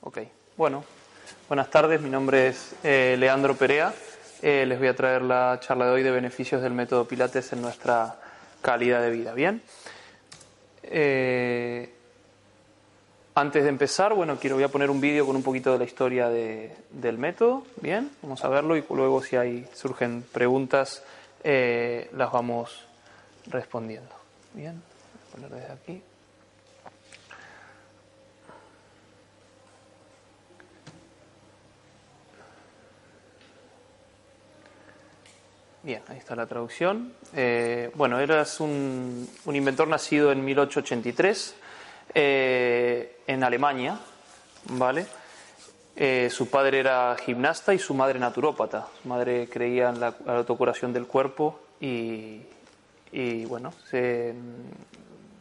Ok, bueno, buenas tardes, mi nombre es eh, Leandro Perea. Eh, les voy a traer la charla de hoy de beneficios del método Pilates en nuestra calidad de vida. Bien. Eh, antes de empezar, bueno, quiero voy a poner un vídeo con un poquito de la historia de- del método. Bien, vamos a verlo y luego si hay surgen preguntas eh, las vamos respondiendo. Bien, voy a poner desde aquí. Bien, ahí está la traducción. Eh, bueno, él un, un inventor nacido en 1883 eh, en Alemania, ¿vale? Eh, su padre era gimnasta y su madre naturópata. Su madre creía en la, autocuración del cuerpo y, bueno, se,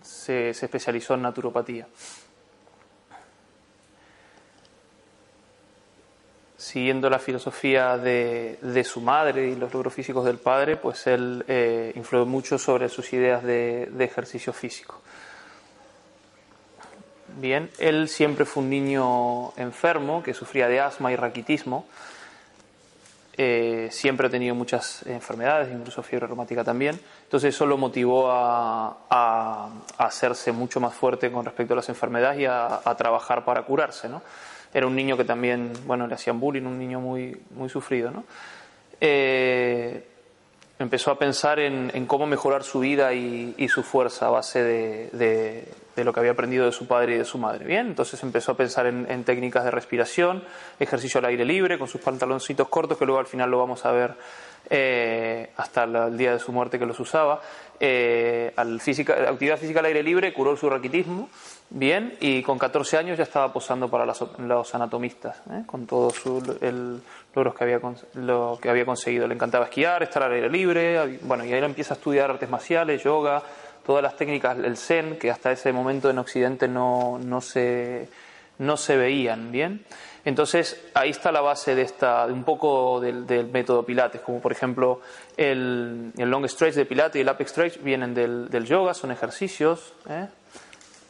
se- especializó en naturopatía. siguiendo la filosofía de, de su madre y los logros físicos del padre, pues él eh, influyó mucho sobre sus ideas de, de ejercicio físico. Bien, él siempre fue un niño enfermo que sufría de asma y raquitismo. Eh, siempre ha tenido muchas enfermedades, incluso fiebre reumática también. Entonces eso lo motivó a, a- hacerse mucho más fuerte con respecto a las enfermedades y a, trabajar para curarse. ¿no? Era un niño que también, bueno, le hacían bullying, un niño muy, muy sufrido. ¿no? Eh, empezó a pensar en, cómo mejorar su vida y, su fuerza a base de- de lo que había aprendido de su padre y de su madre. Bien, entonces empezó a pensar en, técnicas de respiración, ejercicio al aire libre, con sus pantaloncitos cortos, que luego al final lo vamos a ver eh, hasta el día de su muerte que los usaba. Eh, actividad física al aire libre, curó su raquitismo, bien, y con 14 años ya estaba posando para los anatomistas, ¿eh? con todos los logros que había, lo que había conseguido. Le encantaba esquiar, estar al aire libre, bueno, y ahí empieza a estudiar artes marciales, yoga, todas las técnicas, el zen, que hasta ese momento en Occidente no, no, se, no se veían bien. Entonces, ahí está la base de, esta, un poco del, del método Pilates, como por ejemplo el, el long stretch de Pilates y el apex stretch vienen del, del yoga, son ejercicios. ¿eh?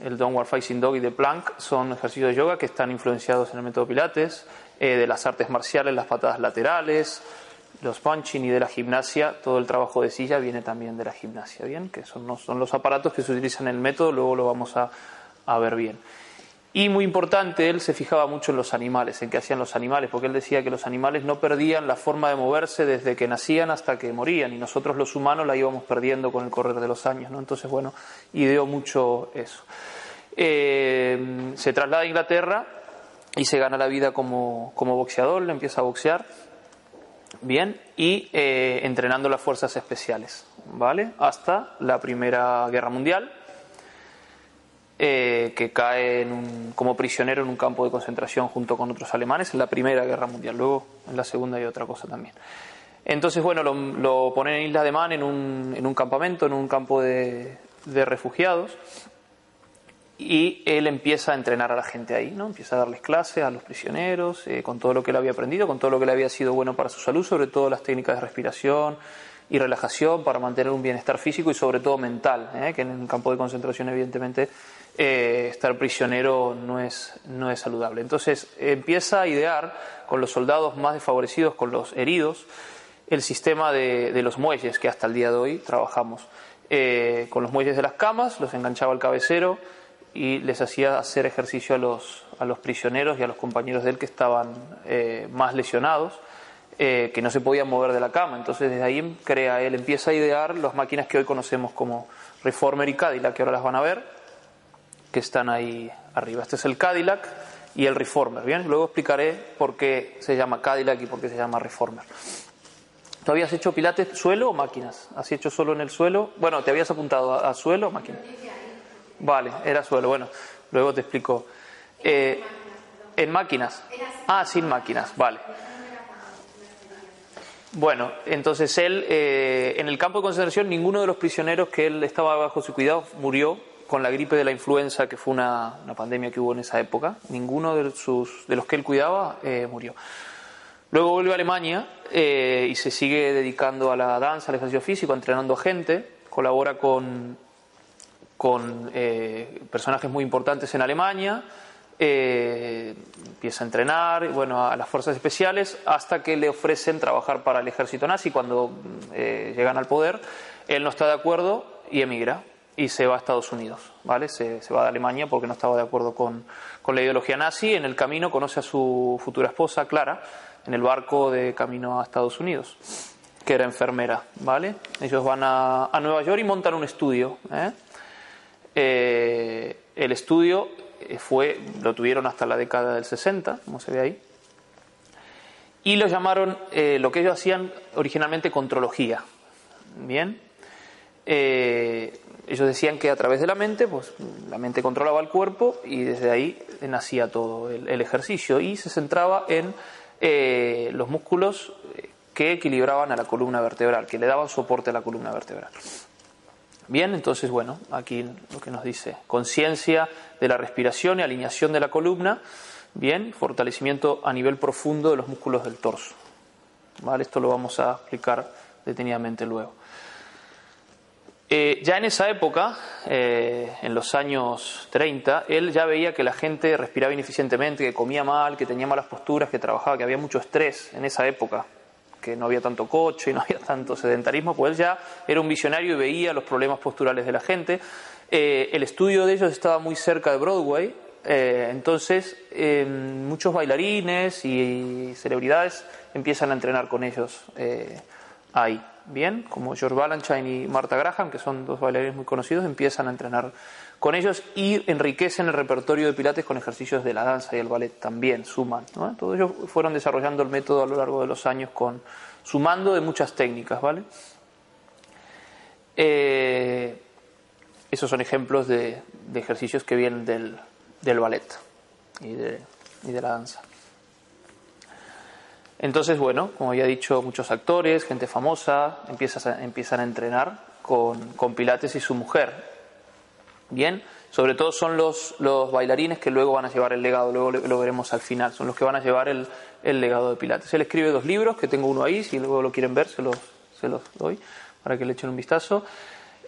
El downward facing dog y de plank son ejercicios de yoga que están influenciados en el método Pilates, eh, de las artes marciales, las patadas laterales, los punching y de la gimnasia, todo el trabajo de silla viene también de la gimnasia, ¿bien? Que son, no son los aparatos que se utilizan en el método, luego lo vamos a, ver bien. Y muy importante, él se fijaba mucho en los animales, en qué hacían los animales, porque él decía que los animales no perdían la forma de moverse desde que nacían hasta que morían, y nosotros los humanos la íbamos perdiendo con el correr de los años, ¿no? Entonces, bueno, ideó mucho eso. Eh, se traslada a Inglaterra y se gana la vida como, como boxeador, le empieza a boxear, bien, y eh, entrenando las fuerzas especiales, ¿vale? Hasta la Primera Guerra Mundial, eh, que cae en un- como prisionero en un campo de concentración junto con otros alemanes en la Primera Guerra Mundial. Luego en la Segunda hay otra cosa también. Entonces, bueno, lo, lo ponen en Isla de Man en un, en un campamento, en un campo de, de refugiados, y él empieza a entrenar a la gente ahí, ¿no? Empieza a darles clases a los prisioneros, eh, con todo lo que él había aprendido, con todo lo que le había sido bueno para su salud, sobre todo las técnicas de respiración y relajación para mantener un bienestar físico y sobre todo mental, ¿eh? que en un campo de concentración evidentemente eh, estar prisionero no es, no es saludable. Entonces empieza a idear con los soldados más desfavorecidos, con los heridos, el sistema de, de los muelles que hasta el día de hoy trabajamos. Eh, con los muelles de las camas, los enganchaba al cabecero y les hacía hacer ejercicio a los, a los prisioneros y a los compañeros de él que estaban eh, más lesionados, eh, que no se podían mover de la cama. Entonces desde ahí crea él, empieza a idear las máquinas que hoy conocemos como Reformer y Cadillac, que ahora las van a ver, que están ahí arriba. Este es el Cadillac y el Reformer. Bien, luego explicaré por qué se llama Cadillac y por qué se llama Reformer. ¿Tú habías hecho pilates suelo o máquinas? ¿Has hecho solo en el suelo? Bueno, ¿te habías apuntado a, a suelo o máquina? Vale, era suelo. Bueno, luego te explico. Eh, ¿En máquinas? Ah, sin máquinas, vale. Bueno, entonces él, eh, en el campo de concentración, ninguno de los prisioneros que él estaba bajo su cuidado murió con la gripe de la influenza, que fue una, una pandemia que hubo en esa época. Ninguno de, sus, de los que él cuidaba eh, murió. Luego vuelve a Alemania y se sigue dedicando a la danza, al ejercicio físico, entrenando gente, colabora con, con eh, personajes muy importantes en Alemania, eh, empieza a entrenar bueno, a las fuerzas especiales hasta que le ofrecen trabajar para el ejército nazi cuando llegan al poder. Él no está de acuerdo y emigra y se va a Estados Unidos, ¿vale? Se, se va de Alemania porque no estaba de acuerdo con, con, la ideología nazi. En el camino conoce a su futura esposa, Clara, en el barco de camino a Estados Unidos, que era enfermera, ¿vale? Ellos van a, a Nueva York y montan un estudio. ¿eh? Eh, el estudio fue, lo tuvieron hasta la década del 60, como se ve ahí, y lo llamaron, eh, lo que ellos hacían originalmente, contrología. Bien, eh, ellos decían que a través de la mente, pues la mente controlaba el cuerpo y desde ahí nacía todo el, ejercicio y se centraba en eh, los músculos que equilibraban a la columna vertebral, que le daban soporte a la columna vertebral. Bien, entonces, bueno, aquí lo que nos dice, conciencia de la respiración y alineación de la columna, bien, fortalecimiento a nivel profundo de los músculos del torso. ¿Vale? Esto lo vamos a explicar detenidamente luego. Eh, ya en esa época, eh, en los años 30, él ya veía que la gente respiraba ineficientemente, que comía mal, que tenía malas posturas, que trabajaba, que había mucho estrés en esa época, que no había tanto coche y no había tanto sedentarismo, pues ya era un visionario y veía los problemas posturales de la gente. Eh, el estudio de ellos estaba muy cerca de Broadway, entonces muchos bailarines y celebridades empiezan a entrenar con ellos ahí bien, como George Balanchine y Martha Graham, que son dos bailarines muy conocidos, empiezan a entrenar con ellos y enriquecen el repertorio de Pilates con ejercicios de la danza y el ballet también, suman. Todos ellos fueron desarrollando el método a lo largo de los años con sumando de muchas técnicas, ¿vale? Eh, esos son ejemplos de, ejercicios que vienen del, del ballet y de, y de la danza. Entonces, bueno, como ya he dicho, muchos actores, gente famosa, empiezan a, empiezan a entrenar con, con, Pilates y su mujer. Bien, sobre todo son los, los, bailarines que luego van a llevar el legado, luego lo, veremos al final, son los que van a llevar el, el, legado de Pilates. Él escribe dos libros, que tengo uno ahí, si luego lo quieren ver, se los, se los doy para que le echen un vistazo.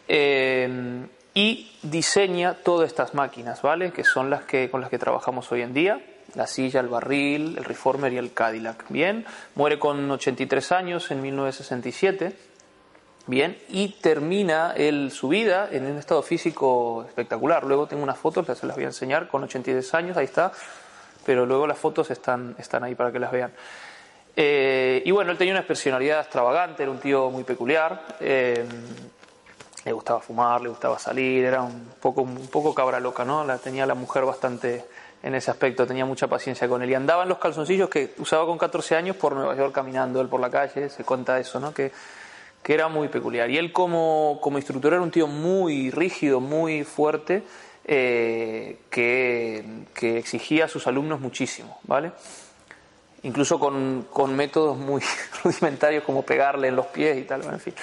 Eh, y diseña todas estas máquinas, ¿vale? Que son las que, con las que trabajamos hoy en día la silla, el barril, el reformer y el Cadillac. Bien, muere con 83 años en 1967. Bien, y termina él su vida en un estado físico espectacular. Luego tengo unas fotos, se las voy a enseñar, con 83 años, ahí está. Pero luego las fotos están, están ahí para que las vean. Eh, y bueno, él tenía una personalidad extravagante, era un tío muy peculiar. Eh, le gustaba fumar, le gustaba salir, era un poco, un poco cabra loca, ¿no? La, tenía la mujer bastante, en ese aspecto, tenía mucha paciencia con él. Y andaba en los calzoncillos que usaba con 14 años por Nueva York caminando él por la calle, se cuenta eso, ¿no? Que, que era muy peculiar. Y él como, como instructor era un tío muy rígido, muy fuerte, eh, que, que, exigía a sus alumnos muchísimo, ¿vale? Incluso con, con métodos muy rudimentarios como pegarle en los pies y tal, en fin.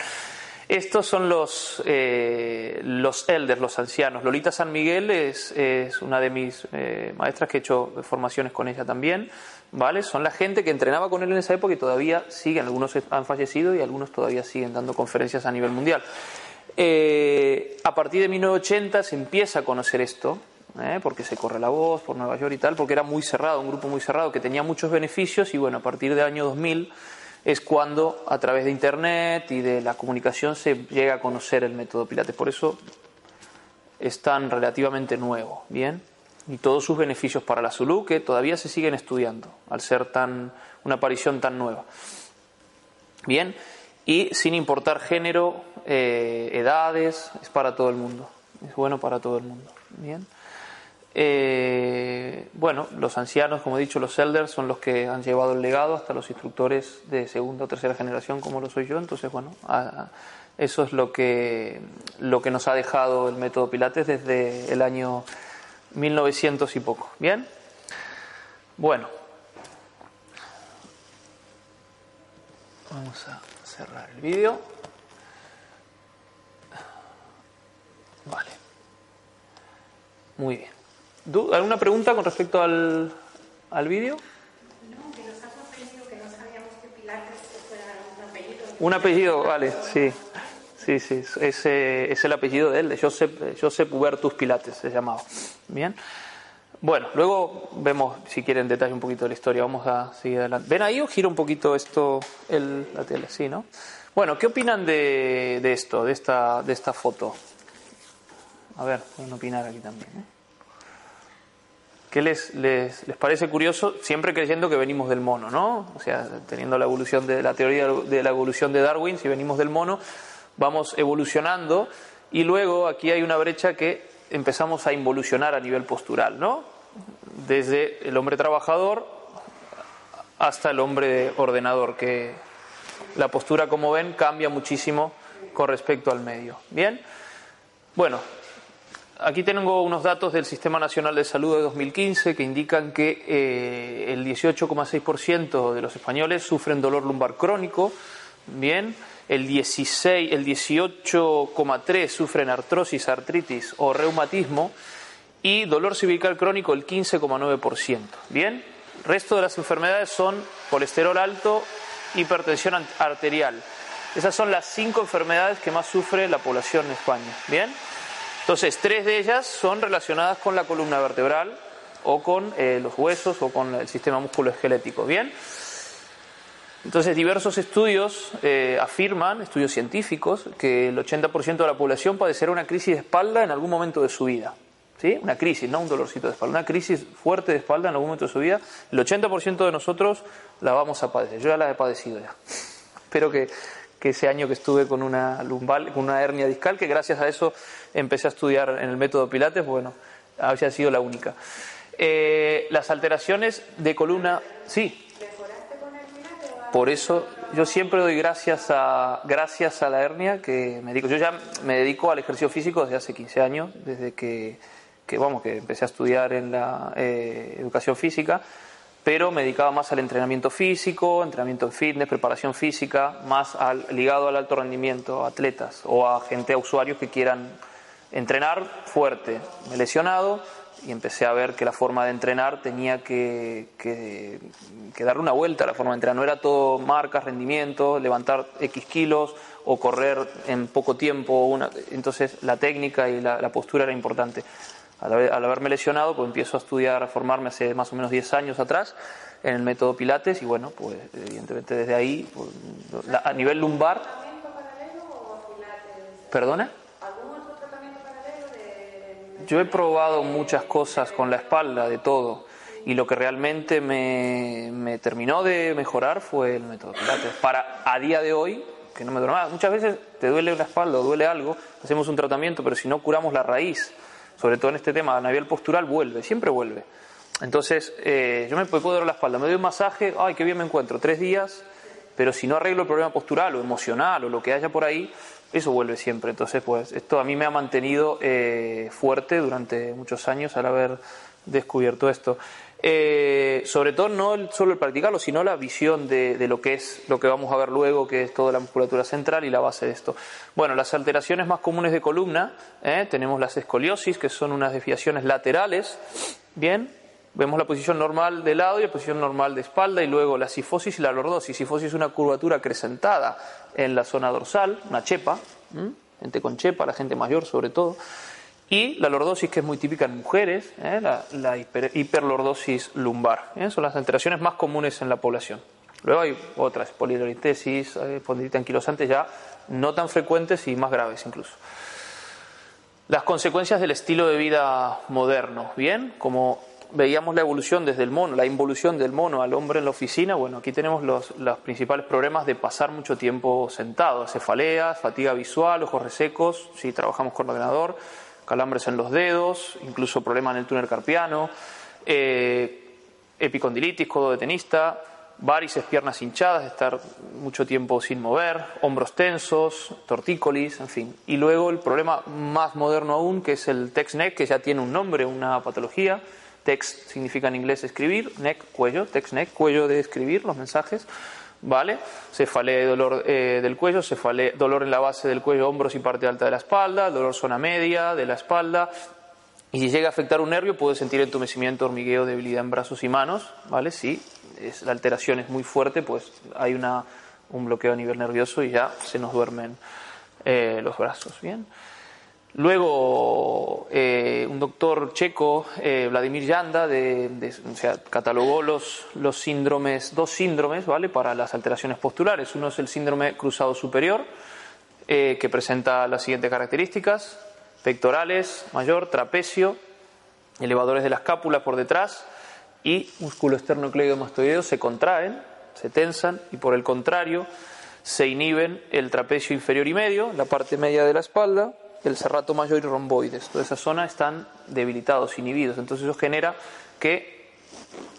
Estos son los, eh, los elders, los ancianos. Lolita San Miguel es, una de mis eh, maestras que he hecho formaciones con ella también. ¿vale? Son la gente que entrenaba con él en esa época y todavía siguen. Algunos han fallecido y algunos todavía siguen dando conferencias a nivel mundial. Eh, a partir de 1980 se empieza a conocer esto, porque se corre la voz por Nueva York y tal, porque era muy cerrado, un grupo muy cerrado que tenía muchos beneficios y bueno, a partir del año 2000 es cuando a través de Internet y de la comunicación se llega a conocer el método Pilates. Por eso es tan relativamente nuevo, ¿bien? Y todos sus beneficios para la salud que todavía se siguen estudiando al ser tan una aparición tan nueva. Bien, y sin importar género, eh, edades, es para todo el mundo. Es bueno para todo el mundo. Bien. Eh, bueno, los ancianos, como he dicho, los elders son los que han llevado el legado hasta los instructores de segunda o tercera generación, como lo soy yo. Entonces, bueno, eso es lo que, lo que nos ha dejado el método Pilates desde el año 1900 y poco. ¿Bien? Bueno, vamos a cerrar el vídeo. Vale. Muy bien. ¿Alguna pregunta con respecto al, al vídeo? No, que nos ha sorprendido que no sabíamos que Pilates fuera Un apellido, vale, sí. Sí, sí, es, es el apellido de él, de Josep, Josep Hubertus Pilates, se llamaba. Bien. Bueno, luego vemos, si quieren, detalle un poquito de la historia. Vamos a seguir adelante. ¿Ven ahí o gira un poquito esto, el, la tele? Sí, ¿no? Bueno, ¿qué opinan de, de esto, de esta, de esta foto? A ver, pueden opinar aquí también. ¿eh? ¿Qué les, les, les, parece curioso? Siempre creyendo que venimos del mono, ¿no? O sea, teniendo la evolución de la teoría de la evolución de Darwin, si venimos del mono, vamos evolucionando y luego aquí hay una brecha que empezamos a involucionar a nivel postural, ¿no? Desde el hombre trabajador hasta el hombre ordenador, que la postura, como ven, cambia muchísimo con respecto al medio. Bien, bueno, aquí tengo unos datos del Sistema Nacional de Salud de 2015 que indican que eh, el 18,6% de los españoles sufren dolor lumbar crónico. Bien, el 16, el 18,3 sufren artrosis, artritis o reumatismo y dolor cervical crónico el 15,9%. Bien, resto de las enfermedades son colesterol alto, hipertensión arterial. Esas son las cinco enfermedades que más sufre la población en España. Bien, entonces tres de ellas son relacionadas con la columna vertebral o con eh, los huesos o con el sistema musculoesquelético. Bien. Entonces, diversos estudios eh, afirman, estudios científicos, que el 80% de la población padecerá una crisis de espalda en algún momento de su vida. ¿Sí? Una crisis, no un dolorcito de espalda, una crisis fuerte de espalda en algún momento de su vida. El 80% de nosotros la vamos a padecer. Yo ya la he padecido ya. Espero que, que ese año que estuve con una lumbal, con una hernia discal, que gracias a eso empecé a estudiar en el método Pilates, bueno, había sido la única. Eh, las alteraciones de columna, sí, por eso yo siempre doy gracias a, gracias a la hernia que me dedico. Yo ya me dedico al ejercicio físico desde hace 15 años, desde que, que vamos, que empecé a estudiar en la eh, educación física, pero me dedicaba más al entrenamiento físico, entrenamiento en fitness, preparación física, más al, ligado al alto rendimiento, a atletas o a gente, a usuarios que quieran entrenar fuerte. Me he lesionado, y empecé a ver que la forma de entrenar tenía que, que, darle una vuelta a la forma de entrenar. No era todo marcas, rendimiento, levantar X kilos o correr en poco tiempo. Una... Entonces la técnica y la, postura era importante. Al, haberme lesionado, pues empiezo a estudiar, a formarme hace más o menos 10 años atrás en el método Pilates y bueno, pues evidentemente desde ahí, pues, a nivel lumbar... ¿Perdona? Yo he probado muchas cosas con la espalda, de todo, y lo que realmente me, me terminó de mejorar fue el método Pilates. Para a día de hoy, que no me duele nada, muchas veces te duele la espalda o duele algo, hacemos un tratamiento, pero si no curamos la raíz, sobre todo en este tema nivel postural, vuelve, siempre vuelve. Entonces, eh, yo me puedo dar la espalda, me doy un masaje, ay, qué bien me encuentro, tres días, pero si no arreglo el problema postural o emocional o lo que haya por ahí, eso vuelve siempre. Entonces, pues esto a mí me ha mantenido eh, fuerte durante muchos años al haber descubierto esto. Eh, sobre todo no solo el practicarlo, sino la visión de, lo que es lo que vamos a ver luego, que es toda la musculatura central y la base de esto. Bueno, las alteraciones más comunes de columna, ¿eh? tenemos las escoliosis, que son unas desviaciones laterales, bien, Vemos la posición normal de lado y la posición normal de espalda y luego la sifosis y la lordosis. Sifosis es una curvatura acrecentada en la zona dorsal, una chepa, gente con chepa, la gente mayor sobre todo. Y la lordosis, que es muy típica en mujeres, ¿eh? la, hiperlordosis lumbar. ¿eh? Son las alteraciones más comunes en la población. Luego hay otras, polidolitesis, eh, anquilosante ya no tan frecuentes y más graves incluso. Las consecuencias del estilo de vida moderno, ¿bien? Como veíamos la evolución desde el mono, la involución del mono al hombre en la oficina, bueno, aquí tenemos los, los principales problemas de pasar mucho tiempo sentado, cefaleas, fatiga visual, ojos resecos, si trabajamos con ordenador, calambres en los dedos, incluso problemas en el túnel carpiano, eh, epicondilitis, codo de tenista, varices, piernas hinchadas, estar mucho tiempo sin mover, hombros tensos, tortícolis, en fin. Y luego el problema más moderno aún, que es el text-neck, que ya tiene un nombre, una patología, Text significa en inglés escribir, neck, cuello, text neck, cuello de escribir los mensajes, ¿vale? Cefalea de dolor eh, del cuello, cefalea, dolor en la base del cuello, hombros y parte alta de la espalda, dolor zona media de la espalda. Y si llega a afectar un nervio, puede sentir entumecimiento, hormigueo, debilidad en brazos y manos, ¿vale? Si es, la alteración es muy fuerte, pues hay una, un bloqueo a nivel nervioso y ya se nos duermen eh, los brazos. Bien. Luego, eh, un doctor checo, eh, Vladimir Yanda, de, catalogó los, los síndromes, dos síndromes, ¿vale? Para las alteraciones postulares. Uno es el síndrome cruzado superior, eh, que presenta las siguientes características: pectorales, mayor, trapecio, elevadores de la escápula por detrás y músculo esternocleidomastoideo se contraen, se tensan y por el contrario se inhiben el trapecio inferior y medio, la parte media de la espalda el serrato mayor y romboides. Toda esa zona están debilitados, inhibidos. Entonces eso genera que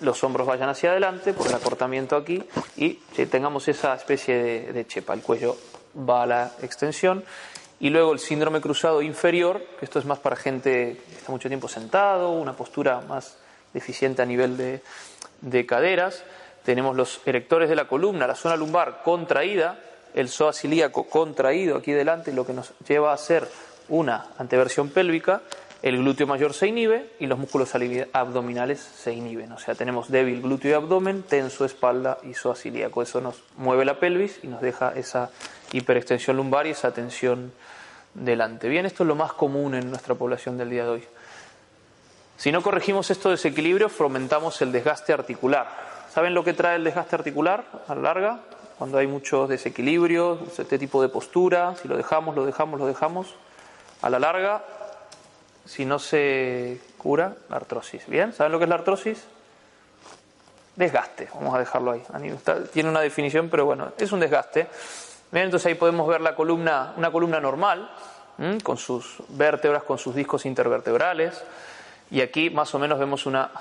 los hombros vayan hacia adelante por el acortamiento aquí y tengamos esa especie de, chepa. El cuello va a la extensión. Y luego el síndrome cruzado inferior, que esto es más para gente que está mucho tiempo sentado, una postura más deficiente a nivel de, de caderas. Tenemos los erectores de la columna, la zona lumbar contraída, el psoas ilíaco contraído aquí delante, lo que nos lleva a hacer una anteversión pélvica, el glúteo mayor se inhibe y los músculos abdominales se inhiben. O sea, tenemos débil glúteo y abdomen, tenso espalda y psoas ilíaco. Eso nos mueve la pelvis y nos deja esa hiperextensión lumbar y esa tensión delante. Bien, esto es lo más común en nuestra población del día de hoy. Si no corregimos estos desequilibrios, fomentamos el desgaste articular. ¿Saben lo que trae el desgaste articular a la larga? Cuando hay muchos desequilibrios, este tipo de postura, si lo dejamos, lo dejamos, lo dejamos, a la larga, si no se cura, la artrosis. ¿Bien? ¿Saben lo que es la artrosis? Desgaste, vamos a dejarlo ahí. Tiene una definición, pero bueno, es un desgaste. Bien, entonces ahí podemos ver la columna, una columna normal, con sus vértebras, con sus discos intervertebrales. Y aquí más o menos vemos una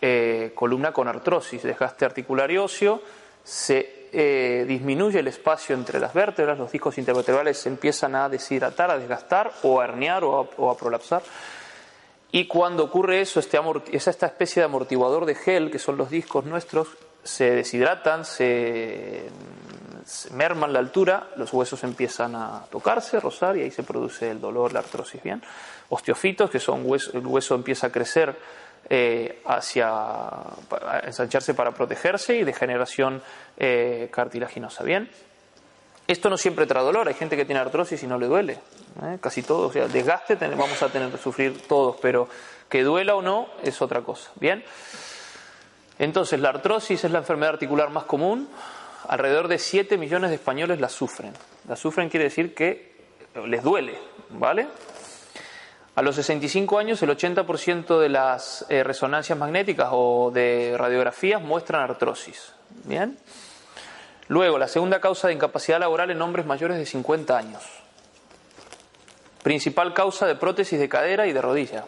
eh, columna con artrosis, desgaste articular y óseo. Se eh, disminuye el espacio entre las vértebras, los discos intervertebrales se empiezan a deshidratar, a desgastar o a herniar o a, prolapsar. Y cuando ocurre eso, este es esta especie de amortiguador de gel, que son los discos nuestros, se deshidratan, se, merman la altura, los huesos empiezan a tocarse, rozar y ahí se produce el dolor, la artrosis. Bien, osteofitos, que son el hueso empieza a crecer eh, hacia ensancharse para protegerse y degeneración eh, cartilaginosa. Bien, esto no siempre trae dolor. Hay gente que tiene artrosis y no le duele. ¿eh? Casi todos. O sea, desgaste vamos a tener que sufrir todos, pero que duela o no es otra cosa. Bien. Entonces, la artrosis es la enfermedad articular más común. Alrededor de 7 millones de españoles la sufren. La sufren quiere decir que les duele, ¿vale? A los 65 años, el 80% de las eh, resonancias magnéticas o de radiografías muestran artrosis. Bien. Luego, la segunda causa de incapacidad laboral en hombres mayores de 50 años. Principal causa de prótesis de cadera y de rodilla.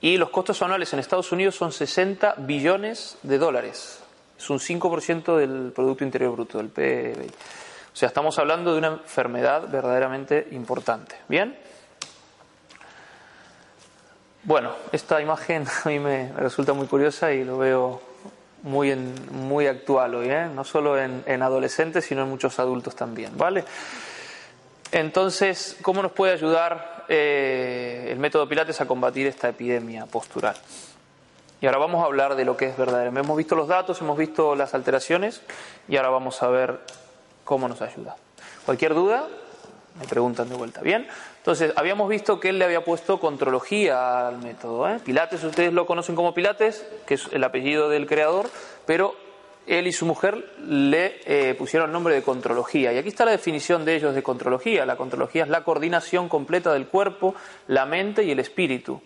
Y los costos anuales en Estados Unidos son 60 billones de dólares. Es un 5% del Producto Interior Bruto, del PIB. O sea, estamos hablando de una enfermedad verdaderamente importante. ¿Bien? Bueno, esta imagen a mí me resulta muy curiosa y lo veo muy, en, muy actual hoy, ¿eh? no solo en, adolescentes, sino en muchos adultos también, ¿vale? Entonces, ¿cómo nos puede ayudar eh, el método Pilates a combatir esta epidemia postural? Y ahora vamos a hablar de lo que es verdadero. Hemos visto los datos, hemos visto las alteraciones y ahora vamos a ver cómo nos ayuda. Cualquier duda, me preguntan de vuelta. Bien, entonces habíamos visto que él le había puesto contrología al método. ¿eh? Pilates, ustedes lo conocen como Pilates, que es el apellido del creador, pero él y su mujer le eh, pusieron el nombre de contrología. Y aquí está la definición de ellos de contrología. La contrología es la coordinación completa del cuerpo, la mente y el espíritu.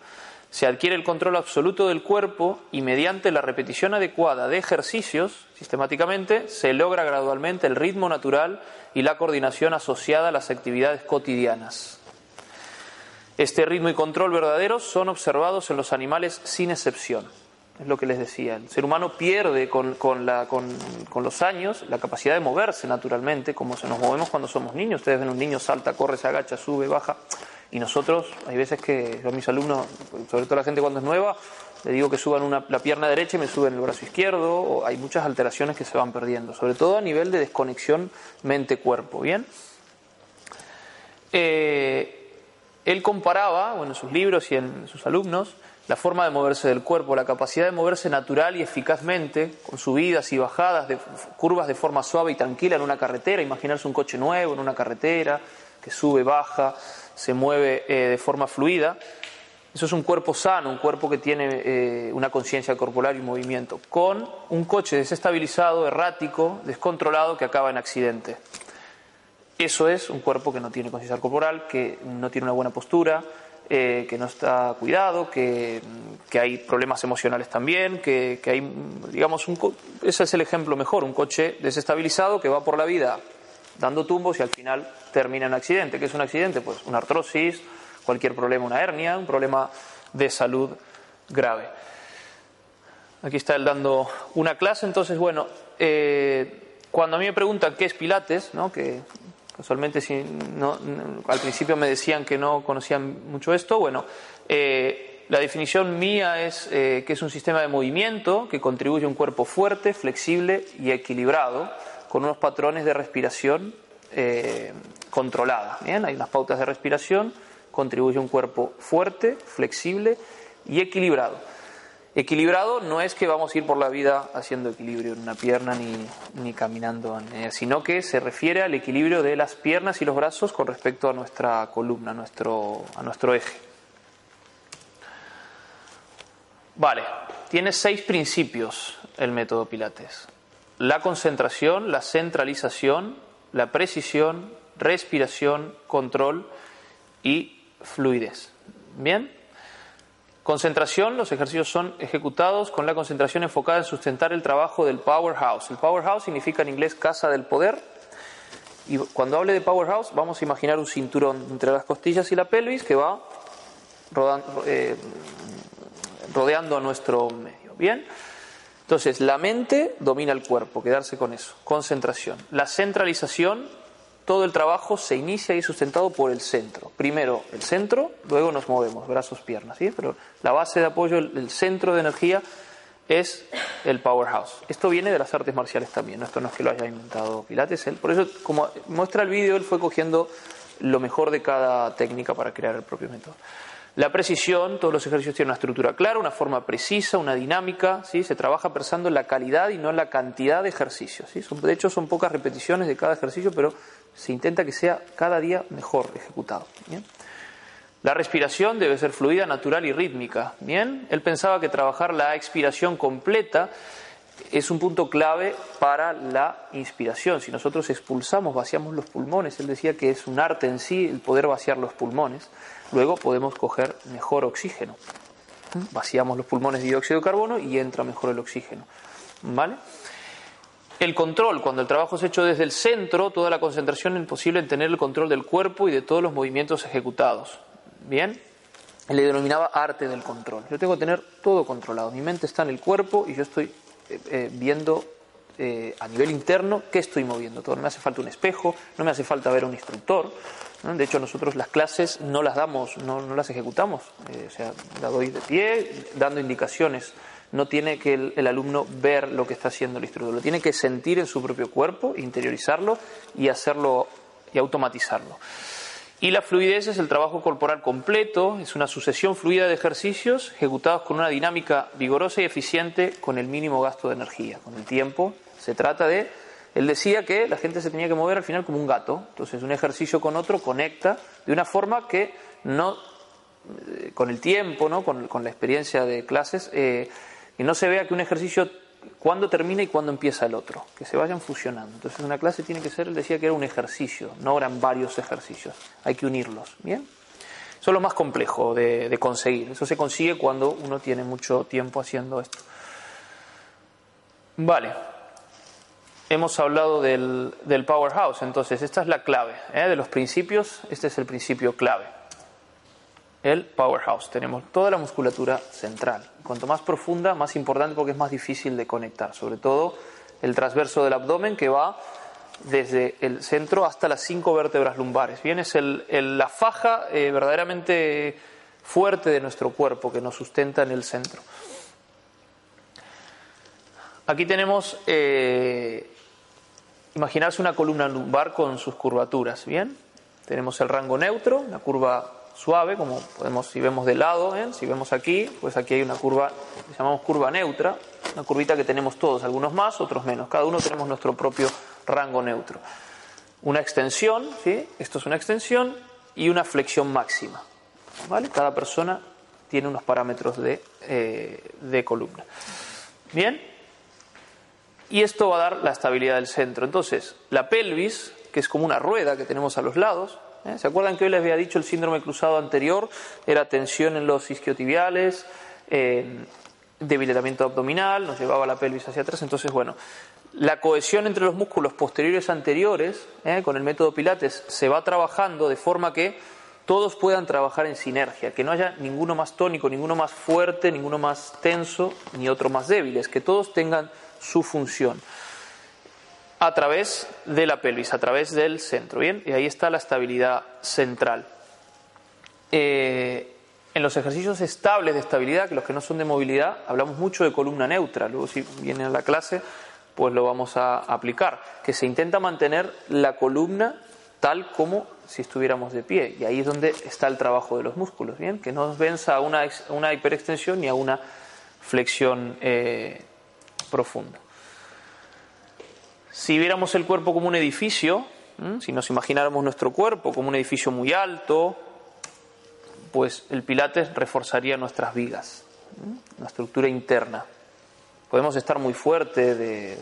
Se adquiere el control absoluto del cuerpo y mediante la repetición adecuada de ejercicios, sistemáticamente, se logra gradualmente el ritmo natural y la coordinación asociada a las actividades cotidianas. Este ritmo y control verdaderos son observados en los animales sin excepción. Es lo que les decía. El ser humano pierde con, los años la capacidad de moverse naturalmente, como se nos movemos cuando somos niños. Ustedes ven un niño salta, corre, se agacha, sube, baja. Y nosotros, hay veces que a mis alumnos, sobre todo la gente cuando es nueva, le digo que suban la pierna derecha y me suben el brazo izquierdo, hay muchas alteraciones que se van perdiendo, sobre todo a nivel de desconexión mente-cuerpo. ¿Bien? Eh, él comparaba, bueno, en sus libros y en sus alumnos, la forma de moverse del cuerpo, la capacidad de moverse natural y eficazmente, con subidas y bajadas, de curvas de forma suave y tranquila en una carretera, imaginarse un coche nuevo en una carretera que sube, baja, se mueve eh, de forma fluida. Eso es un cuerpo sano, un cuerpo que tiene eh, una conciencia corporal y movimiento, con un coche desestabilizado, errático, descontrolado, que acaba en accidente. Eso es un cuerpo que no tiene conciencia corporal, que no tiene una buena postura, eh, que no está cuidado, que, hay problemas emocionales también, que, hay, digamos, un, ese es el ejemplo mejor, un coche desestabilizado que va por la vida dando tumbos y al final termina en accidente. ¿Qué es un accidente? Pues una artrosis, cualquier problema, una hernia, un problema de salud grave. Aquí está él dando una clase, entonces, bueno, eh, cuando a mí me preguntan qué es Pilates, ¿no? que Casualmente, si no, al principio me decían que no conocían mucho esto. Bueno, eh, la definición mía es eh, que es un sistema de movimiento que contribuye a un cuerpo fuerte, flexible y equilibrado, con unos patrones de respiración eh, controlada. Bien, hay unas pautas de respiración, contribuye un cuerpo fuerte, flexible y equilibrado. Equilibrado no es que vamos a ir por la vida haciendo equilibrio en una pierna ni, caminando, sino que se refiere al equilibrio de las piernas y los brazos con respecto a nuestra columna, nuestro, a nuestro eje. Vale, tiene seis principios el método Pilates. La concentración, la centralización, la precisión, respiración, control y fluidez. ¿Bien? Concentración, los ejercicios son ejecutados con la concentración enfocada en sustentar el trabajo del powerhouse. El powerhouse significa en inglés casa del poder. Y cuando hable de powerhouse, vamos a imaginar un cinturón entre las costillas y la pelvis que va eh, rodeando a nuestro medio. Bien. Entonces, la mente domina el cuerpo, quedarse con eso. Concentración. La centralización todo el trabajo se inicia y es sustentado por el centro. Primero el centro, luego nos movemos, brazos, piernas, ¿sí? Pero la base de apoyo, el, centro de energía es el powerhouse. Esto viene de las artes marciales también, esto no es que lo haya inventado Pilates, él, por eso como muestra el vídeo, él fue cogiendo lo mejor de cada técnica para crear el propio método. La precisión, todos los ejercicios tienen una estructura clara, una forma precisa, una dinámica, ¿sí? se trabaja pensando en la calidad y no en la cantidad de ejercicios. ¿sí? De hecho, son pocas repeticiones de cada ejercicio, pero se intenta que sea cada día mejor ejecutado. La respiración debe ser fluida, natural y rítmica. Bien, él pensaba que trabajar la expiración completa es un punto clave para la inspiración. Si nosotros expulsamos, vaciamos los pulmones, él decía que es un arte en sí el poder vaciar los pulmones, luego podemos coger mejor oxígeno. Vaciamos los pulmones de dióxido de carbono y entra mejor el oxígeno. ¿Vale? El control, cuando el trabajo es hecho desde el centro, toda la concentración es posible en tener el control del cuerpo y de todos los movimientos ejecutados. ¿Bien? Le denominaba arte del control. Yo tengo que tener todo controlado. Mi mente está en el cuerpo y yo estoy eh, eh, viendo eh, a nivel interno qué estoy moviendo. Todo. No me hace falta un espejo, no me hace falta ver un instructor. De hecho, nosotros las clases no las damos, no, no las ejecutamos. o sea, la doy de pie, dando indicaciones no tiene que el, alumno ver lo que está haciendo el instructor, lo tiene que sentir en su propio cuerpo, interiorizarlo y hacerlo y automatizarlo. Y la fluidez es el trabajo corporal completo, es una sucesión fluida de ejercicios ejecutados con una dinámica vigorosa y eficiente con el mínimo gasto de energía. Con el tiempo se trata de... Él decía que la gente se tenía que mover al final como un gato, entonces un ejercicio con otro conecta de una forma que no, eh, con el tiempo, ¿no? con, la experiencia de clases, eh, y no se vea que un ejercicio cuándo termina y cuándo empieza el otro, que se vayan fusionando. Entonces una clase tiene que ser, él decía que era un ejercicio, no eran varios ejercicios, hay que unirlos, ¿bien? Eso es lo más complejo de, conseguir, eso se consigue cuando uno tiene mucho tiempo haciendo esto. Vale, hemos hablado del, powerhouse, entonces esta es la clave, ¿eh? de los principios, este es el principio clave el powerhouse. Tenemos toda la musculatura central. Cuanto más profunda, más importante porque es más difícil de conectar. Sobre todo el transverso del abdomen que va desde el centro hasta las cinco vértebras lumbares. Bien, es la faja eh, verdaderamente fuerte de nuestro cuerpo que nos sustenta en el centro. Aquí tenemos, eh, imaginarse una columna lumbar con sus curvaturas. Bien, tenemos el rango neutro, la curva suave, como podemos, si vemos de lado, ¿eh? si vemos aquí, pues aquí hay una curva, que llamamos curva neutra, una curvita que tenemos todos, algunos más, otros menos, cada uno tenemos nuestro propio rango neutro. Una extensión, ¿sí? esto es una extensión, y una flexión máxima. ¿vale? Cada persona tiene unos parámetros de, eh, de columna. Bien, y esto va a dar la estabilidad del centro. Entonces, la pelvis, que es como una rueda que tenemos a los lados, ¿eh? ¿se acuerdan que hoy les había dicho el síndrome cruzado anterior? Era tensión en los isquiotibiales, debilitamiento abdominal, nos llevaba la pelvis hacia atrás. Entonces, bueno, la cohesión entre los músculos posteriores anteriores, ¿eh? con el método Pilates, se va trabajando de forma que todos puedan trabajar en sinergia, que no haya ninguno más tónico, ninguno más fuerte, ninguno más tenso, ni otro más débil, es que todos tengan su función a través de la pelvis, a través del centro, ¿bien? Y ahí está la estabilidad central. Eh, en los ejercicios estables de estabilidad, que los que no son de movilidad, hablamos mucho de columna neutra, luego si viene a la clase, pues lo vamos a aplicar, que se intenta mantener la columna tal como si estuviéramos de pie. Y ahí es donde está el trabajo de los músculos, ¿bien? Que no venza a una, una hiperextensión ni a una flexión eh, profunda. Si viéramos el cuerpo como un edificio, si nos imagináramos nuestro cuerpo como un edificio muy alto, pues el Pilates reforzaría nuestras vigas, la estructura interna. Podemos estar muy fuerte, de,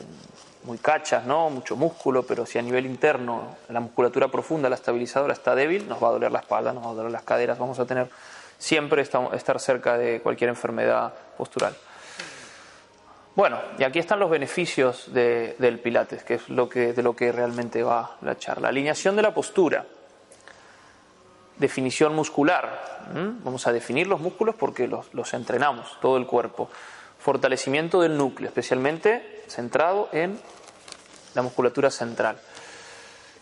muy cachas, ¿no? mucho músculo, pero si a nivel interno la musculatura profunda, la estabilizadora está débil, nos va a doler la espalda, nos va a doler las caderas, vamos a tener siempre estar cerca de cualquier enfermedad postural. Bueno, y aquí están los beneficios del Pilates, que es lo que, de lo que realmente va la charla. Alineación de la postura, definición muscular. Vamos a definir los músculos porque los, entrenamos, todo el cuerpo. Fortalecimiento del núcleo, especialmente centrado en la musculatura central.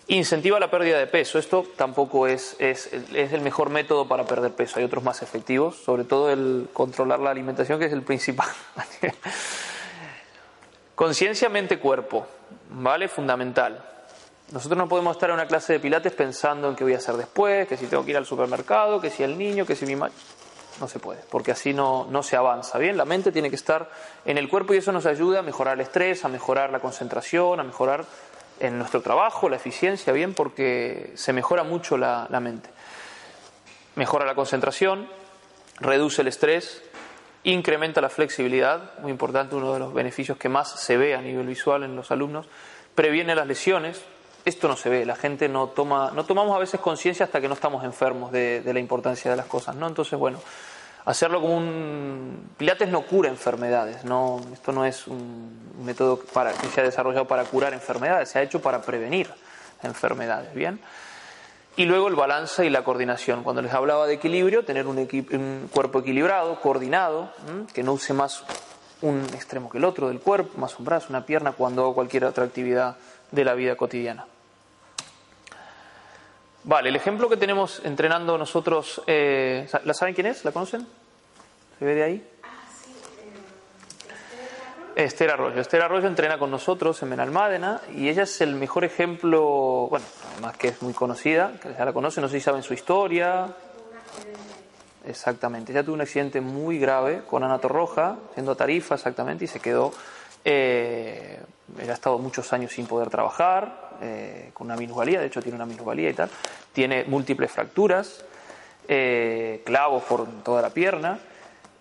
Incentiva la pérdida de peso. Esto tampoco es, es, el mejor método para perder peso. Hay otros más efectivos, sobre todo el controlar la alimentación, que es el principal. Conciencia, mente, cuerpo, ¿vale? Fundamental. Nosotros no podemos estar en una clase de pilates pensando en qué voy a hacer después, que si tengo que ir al supermercado, que si el niño, que si mi madre. No se puede, porque así no, no se avanza. Bien, la mente tiene que estar en el cuerpo y eso nos ayuda a mejorar el estrés, a mejorar la concentración, a mejorar en nuestro trabajo, la eficiencia, bien, porque se mejora mucho la, la mente. Mejora la concentración, reduce el estrés, incrementa la flexibilidad, muy importante, uno de los beneficios que más se ve a nivel visual en los alumnos, previene las lesiones, esto no se ve, la gente no toma, no tomamos a veces conciencia hasta que no estamos enfermos de, la importancia de las cosas, ¿no? Entonces, bueno, hacerlo como un Pilates no cura enfermedades, no, esto no es un método para, que se ha desarrollado para curar enfermedades, se ha hecho para prevenir enfermedades, ¿bien? Y luego el balance y la coordinación. Cuando les hablaba de equilibrio, tener un, cuerpo equilibrado, coordinado, que no use más un extremo que el otro del cuerpo, más un brazo, una pierna, cuando hago cualquier otra actividad de la vida cotidiana. Vale, el ejemplo que tenemos entrenando nosotros, eh, ¿la saben quién es? ¿La conocen? ¿Se ve de ahí? Esther Arroyo. Esther Arroyo entrena con nosotros en Benalmádena y ella es el mejor ejemplo, bueno, además que es muy conocida, que ya la conoce, no sé si saben su historia. Exactamente, ella tuvo un accidente muy grave con Ana Roja, siendo tarifa exactamente, y se quedó, eh, ha estado muchos años sin poder trabajar, eh, con una minusvalía, de hecho tiene una minusvalía y tal, tiene múltiples fracturas, eh, clavos por toda la pierna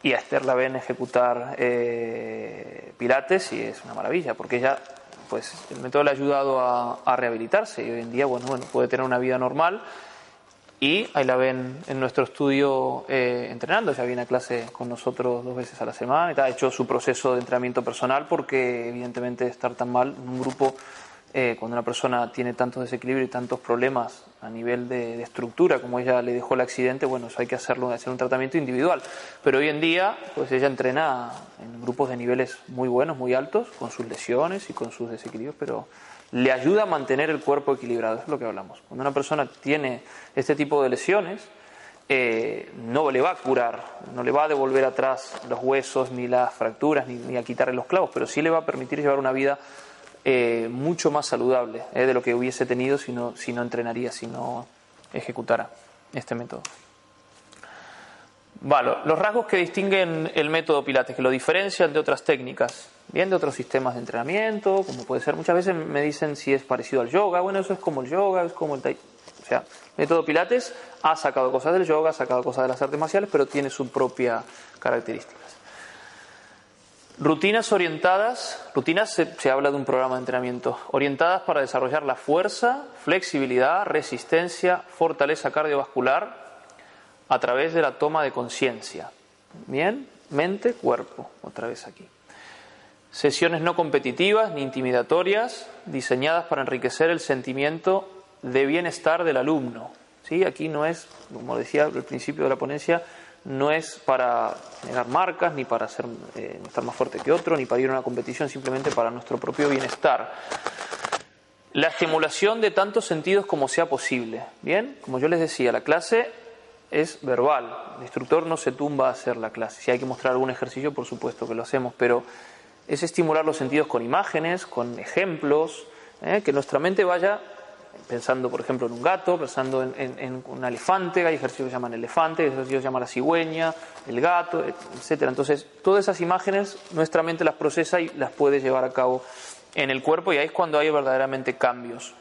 y a Esther la ven ejecutar eh, pilates y es una maravilla, porque ella, pues el método le ha ayudado a, rehabilitarse y hoy en día, bueno, bueno, puede tener una vida normal y ahí la ven en nuestro estudio eh, entrenando, ya viene a clase con nosotros dos veces a la semana y ha hecho su proceso de entrenamiento personal porque evidentemente estar tan mal en un grupo eh, cuando una persona tiene tantos desequilibrios y tantos problemas a nivel de, estructura, como ella le dejó el accidente, bueno, hay que hacerlo, hacer un tratamiento individual. Pero hoy en día, pues ella entrena en grupos de niveles muy buenos, muy altos, con sus lesiones y con sus desequilibrios, pero le ayuda a mantener el cuerpo equilibrado, eso es lo que hablamos. Cuando una persona tiene este tipo de lesiones, eh, no le va a curar, no le va a devolver atrás los huesos, ni las fracturas, ni, ni a quitarle los clavos, pero sí le va a permitir llevar una vida eh, mucho más saludable eh, de lo que hubiese tenido si no, si no entrenaría, si no ejecutara este método. Vale, los rasgos que distinguen el método Pilates, que lo diferencian de otras técnicas, bien de otros sistemas de entrenamiento, como puede ser, muchas veces me dicen si es parecido al yoga, bueno, eso es como el yoga, es como el tai, o sea, el método Pilates ha sacado cosas del yoga, ha sacado cosas de las artes marciales, pero tiene su propia características. Rutinas orientadas, rutinas se, se, habla de un programa de entrenamiento, orientadas para desarrollar la fuerza, flexibilidad, resistencia, fortaleza cardiovascular a través de la toma de conciencia. Bien, mente, cuerpo, otra vez aquí. Sesiones no competitivas ni intimidatorias, diseñadas para enriquecer el sentimiento de bienestar del alumno. ¿Sí? Aquí no es, como decía al principio de la ponencia, no es para negar marcas, ni para ser, eh, estar más fuerte que otro, ni para ir a una competición, simplemente para nuestro propio bienestar. La estimulación de tantos sentidos como sea posible. Bien, como yo les decía, la clase es verbal. El instructor no se tumba a hacer la clase. Si hay que mostrar algún ejercicio, por supuesto que lo hacemos, pero es estimular los sentidos con imágenes, con ejemplos, ¿eh? que nuestra mente vaya pensando, por ejemplo, en un gato, pensando en, un elefante, hay ejercicios que llaman elefante, hay ejercicios que llaman la cigüeña, el gato, etcétera. Entonces, todas esas imágenes nuestra mente las procesa y las puede llevar a cabo en el cuerpo y ahí es cuando hay verdaderamente cambios.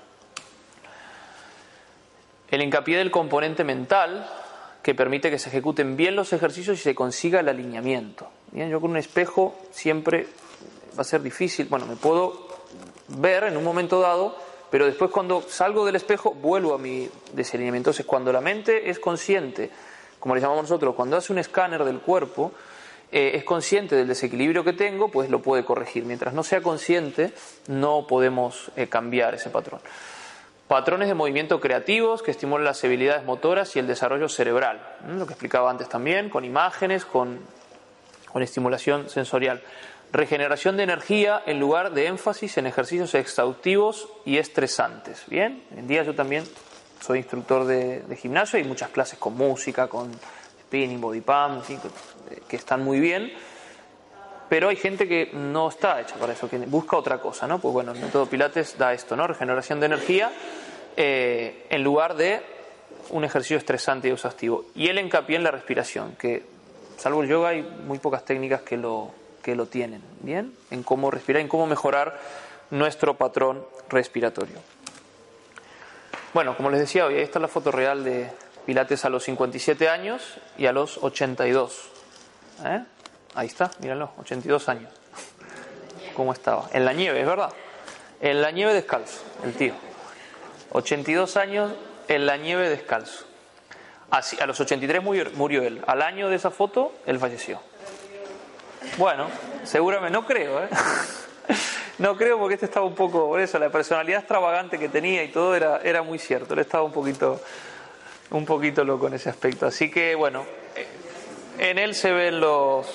El hincapié del componente mental que permite que se ejecuten bien los ejercicios y se consiga el alineamiento. Bien, yo con un espejo siempre va a ser difícil, bueno, me puedo ver en un momento dado, pero después cuando salgo del espejo vuelvo a mi desalineamiento. Entonces, cuando la mente es consciente, como le llamamos nosotros, cuando hace un escáner del cuerpo, eh, es consciente del desequilibrio que tengo, pues lo puede corregir. Mientras no sea consciente, no podemos eh, cambiar ese patrón. Patrones de movimiento creativos que estimulan las habilidades motoras y el desarrollo cerebral. Lo que explicaba antes también, con imágenes, con, con estimulación sensorial. Regeneración de energía en lugar de énfasis en ejercicios exhaustivos y estresantes. Bien, en día yo también soy instructor de, gimnasio y muchas clases con música, con spinning, body pump, que están muy bien pero hay gente que no está hecha para eso, que busca otra cosa, ¿no? Pues bueno, el método Pilates da esto, ¿no? Regeneración de energía eh, en lugar de un ejercicio estresante y exhaustivo. Y el hincapié en la respiración, que salvo el yoga hay muy pocas técnicas que lo, que lo tienen, ¿bien? En cómo respirar, en cómo mejorar nuestro patrón respiratorio. Bueno, como les decía hoy, ahí está la foto real de Pilates a los 57 años y a los 82. ¿eh? Ahí está, míralo, 82 años. ¿Cómo estaba? En la nieve, es verdad. En la nieve descalzo, el tío. 82 años en la nieve descalzo. Así, a los 83 murió, murió él. Al año de esa foto, él falleció. Bueno, seguramente, no creo, ¿eh? No creo porque este estaba un poco, por eso, la personalidad extravagante que tenía y todo era, era muy cierto. Él estaba un poquito, un poquito loco en ese aspecto. Así que, bueno, en él se ven los,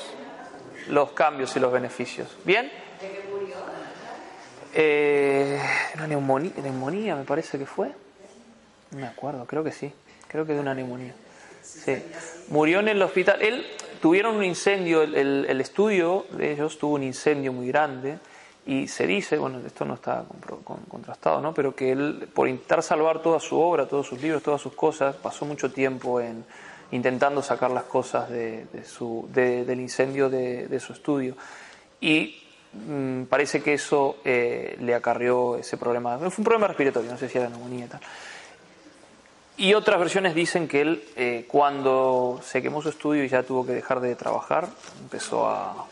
los cambios y los beneficios. ¿Bien? Eh, una neumonía, me parece que fue. No me acuerdo, creo que sí. Creo que de una neumonía. Sí. Murió en el hospital. Él tuvieron un incendio, el, el, estudio de ellos tuvo un incendio muy grande y se dice, bueno, esto no está contrastado, ¿no? Pero que él, por intentar salvar toda su obra, todos sus libros, todas sus cosas, pasó mucho tiempo en, intentando sacar las cosas de, su, del incendio de, su estudio. Y mm, parece que eso eh, le acarrió ese problema. Fue un problema respiratorio, no sé si era neumonía y tal. Y otras versiones dicen que él, eh, cuando se quemó su estudio y ya tuvo que dejar de trabajar, empezó a...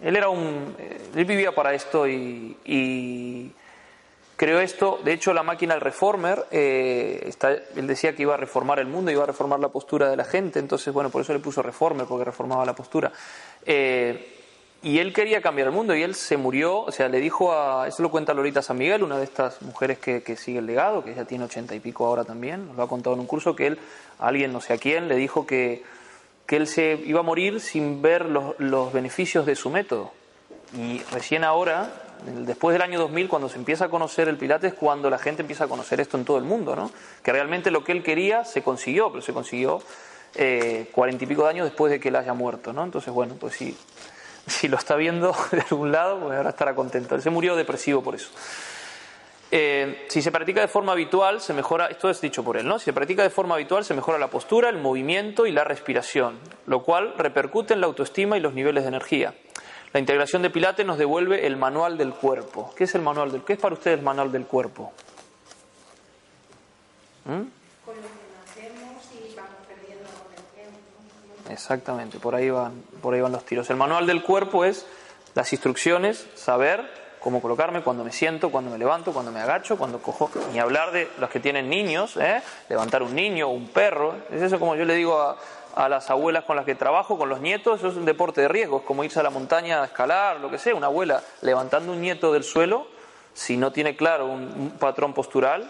Él era un... Eh, él vivía para esto y Creo esto, de hecho la máquina del reformer, eh, él decía que iba a reformar el mundo, iba a reformar la postura de la gente, entonces bueno, por eso le puso reformer, porque reformaba la postura. Y él quería cambiar el mundo y él se murió, o sea, le dijo a, eso lo cuenta Lorita San Miguel, una de estas mujeres que, que sigue el legado, que ya tiene ochenta y pico ahora también, nos lo ha contado en un curso, que él, alguien no sé a quién, le dijo que, que él se iba a morir sin ver los, los beneficios de su método. Y recién ahora, después del año 2000, cuando se empieza a conocer el Pilates, cuando la gente empieza a conocer esto en todo el mundo, ¿no? Que realmente lo que él quería se consiguió, pero se consiguió eh, cuarenta y pico de años después de que él haya muerto, ¿no? Entonces, bueno, pues si, si lo está viendo de algún lado, pues ahora estará contento. Él se murió depresivo por eso. Eh, si se practica de forma habitual, se mejora, esto es dicho por él, ¿no? Si se practica de forma habitual, se mejora la postura, el movimiento y la respiración, lo cual repercute en la autoestima y los niveles de energía. La integración de Pilates nos devuelve el manual del cuerpo. ¿Qué es el manual del ¿Qué es para ustedes el manual del cuerpo? ¿Mm? Con lo que nacemos y vamos perdiendo con el tiempo. Exactamente, por ahí van, por ahí van los tiros. El manual del cuerpo es las instrucciones, saber cómo colocarme, cuando me siento, cuando me levanto, cuando me agacho, cuando cojo. Ni hablar de los que tienen niños, ¿eh? levantar un niño o un perro. Es eso como yo le digo a, a, las abuelas con las que trabajo, con los nietos, eso es un deporte de riesgo, es como irse a la montaña a escalar, lo que sea. Una abuela levantando un nieto del suelo, si no tiene claro un, patrón postural,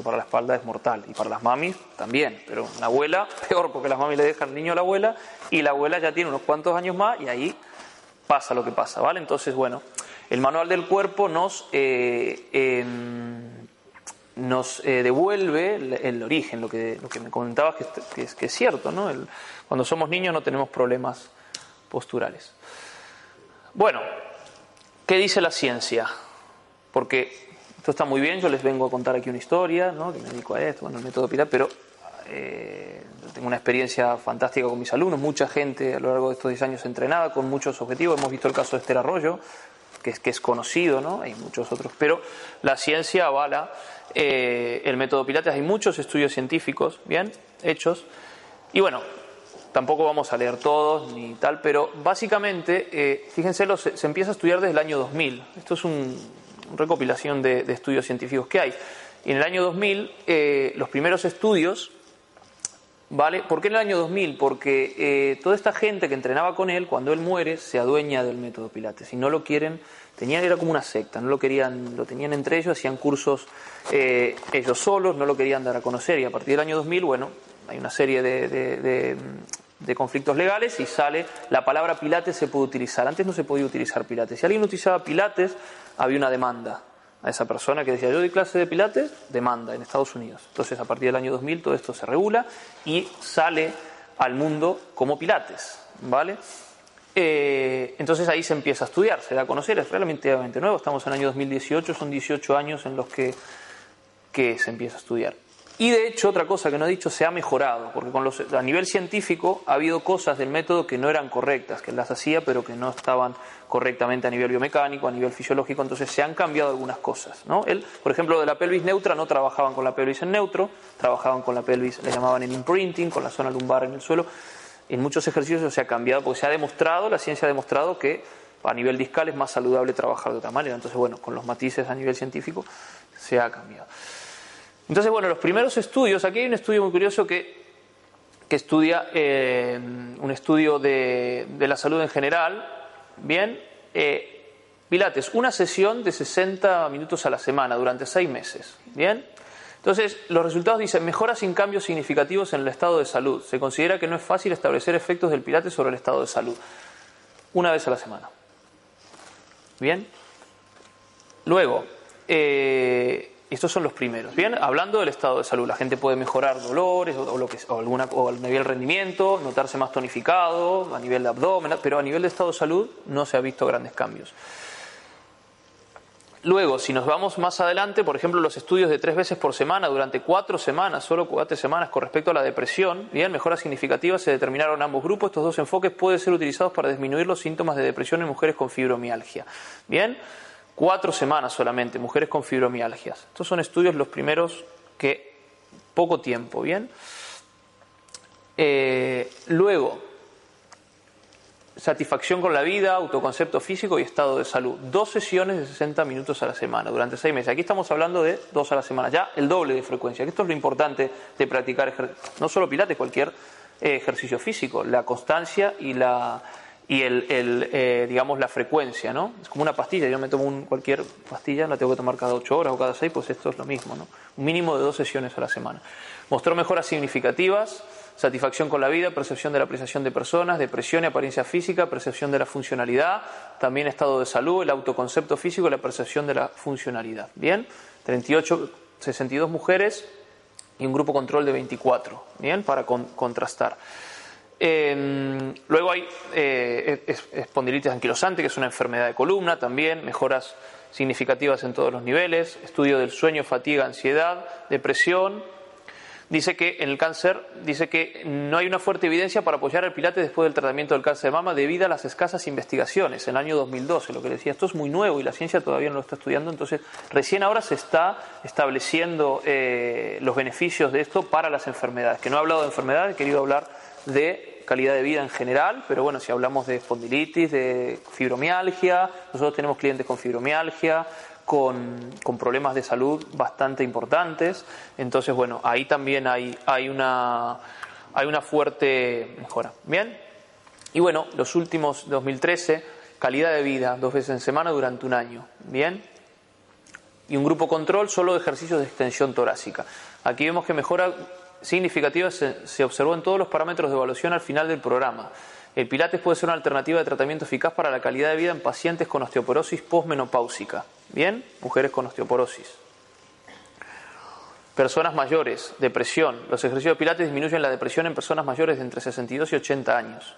para la espalda es mortal. Y para las mamis también. Pero una abuela, peor, porque las mamis le dejan al niño a la abuela y la abuela ya tiene unos cuantos años más y ahí pasa lo que pasa, ¿vale? Entonces, bueno. El manual del cuerpo nos, eh, em, nos eh, devuelve el, origen, lo que, lo que me comentabas que, es, que es, cierto, ¿no? cuando somos niños no tenemos problemas posturales. Bueno, ¿qué dice la ciencia? Porque esto está muy bien, yo les vengo a contar aquí una historia, ¿no? que me dedico a esto, bueno, el método Pilar, pero eh, tengo una experiencia fantástica con mis alumnos, mucha gente a lo largo de estos 10 años entrenada con muchos objetivos. Hemos visto el caso de Esther Arroyo, que es, que es conocido, ¿no? Hay muchos otros, pero la ciencia avala eh, el método Pilates. Hay muchos estudios científicos, bien, hechos. Y bueno, tampoco vamos a leer todos ni tal, pero básicamente, eh, fíjense, se, empieza a estudiar desde el año 2000. Esto es una recopilación de, estudios científicos que hay. Y en el año 2000, eh, los primeros estudios ¿Vale? ¿Por qué en el año 2000? Porque eh, toda esta gente que entrenaba con él, cuando él muere, se adueña del método Pilates y no lo quieren, tenían, era como una secta, no lo querían, lo tenían entre ellos, hacían cursos eh, ellos solos, no lo querían dar a conocer y a partir del año 2000, bueno, hay una serie de, de conflictos legales y sale la palabra Pilates se puede utilizar. Antes no se podía utilizar Pilates. Si alguien utilizaba Pilates, había una demanda a esa persona que decía yo doy clase de pilates, demanda en Estados Unidos. Entonces a partir del año 2000 todo esto se regula y sale al mundo como pilates, ¿vale? Eh, entonces ahí se empieza a estudiar, se da a conocer, es relativamente nuevo, estamos en el año 2018, son 18 años en los que, que se empieza a estudiar. Y de hecho, otra cosa que no he dicho, se ha mejorado, porque con los, a nivel científico ha habido cosas del método que no eran correctas, que las hacía, pero que no estaban correctamente a nivel biomecánico, a nivel fisiológico, entonces se han cambiado algunas cosas. ¿no? Él, por ejemplo, de la pelvis neutra no trabajaban con la pelvis en neutro, trabajaban con la pelvis, le llamaban el imprinting, con la zona lumbar en el suelo. En muchos ejercicios se ha cambiado, porque se ha demostrado, la ciencia ha demostrado que a nivel discal es más saludable trabajar de otra manera. Entonces, bueno, con los matices a nivel científico se ha cambiado. Entonces, bueno, los primeros estudios, aquí hay un estudio muy curioso que, que estudia eh, un estudio de, de, la salud en general, bien, eh, Pilates, una sesión de 60 minutos a la semana durante seis meses, bien. Entonces, los resultados dicen mejoras sin cambios significativos en el estado de salud. Se considera que no es fácil establecer efectos del Pilates sobre el estado de salud. Una vez a la semana. Bien. Luego, eh, estos son los primeros. Bien, hablando del estado de salud, la gente puede mejorar dolores o, lo o alguna, o a nivel rendimiento, notarse más tonificado, a nivel de abdomen, pero a nivel de estado de salud no se ha visto grandes cambios. Luego, si nos vamos más adelante, por ejemplo, los estudios de tres veces por semana durante cuatro semanas, solo cuatro semanas con respecto a la depresión, bien, mejoras significativas se determinaron en ambos grupos. Estos dos enfoques pueden ser utilizados para disminuir los síntomas de depresión en mujeres con fibromialgia. Bien, cuatro semanas solamente, mujeres con fibromialgias. Estos son estudios los primeros que poco tiempo, ¿bien? Eh, luego, satisfacción con la vida, autoconcepto físico y estado de salud. Dos sesiones de 60 minutos a la semana durante seis meses. Aquí estamos hablando de dos a la semana, ya el doble de frecuencia. Esto es lo importante de practicar, no solo pilates, cualquier eh, ejercicio físico, la constancia y la y el, el eh, digamos la frecuencia, ¿no? Es como una pastilla, yo me tomo un, cualquier pastilla, la tengo que tomar cada 8 horas o cada 6, pues esto es lo mismo, ¿no? Un mínimo de dos sesiones a la semana. Mostró mejoras significativas, satisfacción con la vida, percepción de la apreciación de personas, depresión y apariencia física, percepción de la funcionalidad, también estado de salud, el autoconcepto físico y la percepción de la funcionalidad. Bien, 38, 62 mujeres y un grupo control de 24, bien, para contrastar. Em, luego hay eh, espondilitis anquilosante, que es una enfermedad de columna también, mejoras significativas en todos los niveles, estudio del sueño, fatiga, ansiedad, depresión. Dice que en el cáncer, dice que no hay una fuerte evidencia para apoyar el pilates después del tratamiento del cáncer de mama debido a las escasas investigaciones. En el año 2012, lo que decía, esto es muy nuevo y la ciencia todavía no lo está estudiando, entonces recién ahora se está estableciendo eh, los beneficios de esto para las enfermedades. Que no he hablado de enfermedades, he querido hablar de calidad de vida en general, pero bueno, si hablamos de espondilitis, de fibromialgia, nosotros tenemos clientes con fibromialgia, con, con, problemas de salud bastante importantes. Entonces, bueno, ahí también hay, hay, una, hay una fuerte mejora. ¿Bien? Y bueno, los últimos 2013, calidad de vida dos veces en semana durante un año. ¿Bien? Y un grupo control solo de ejercicios de extensión torácica. Aquí vemos que mejora significativa se, se observó en todos los parámetros de evaluación al final del programa. El Pilates puede ser una alternativa de tratamiento eficaz para la calidad de vida en pacientes con osteoporosis postmenopáusica. Bien, mujeres con osteoporosis. Personas mayores, depresión. Los ejercicios de Pilates disminuyen la depresión en personas mayores de entre 62 y 80 años.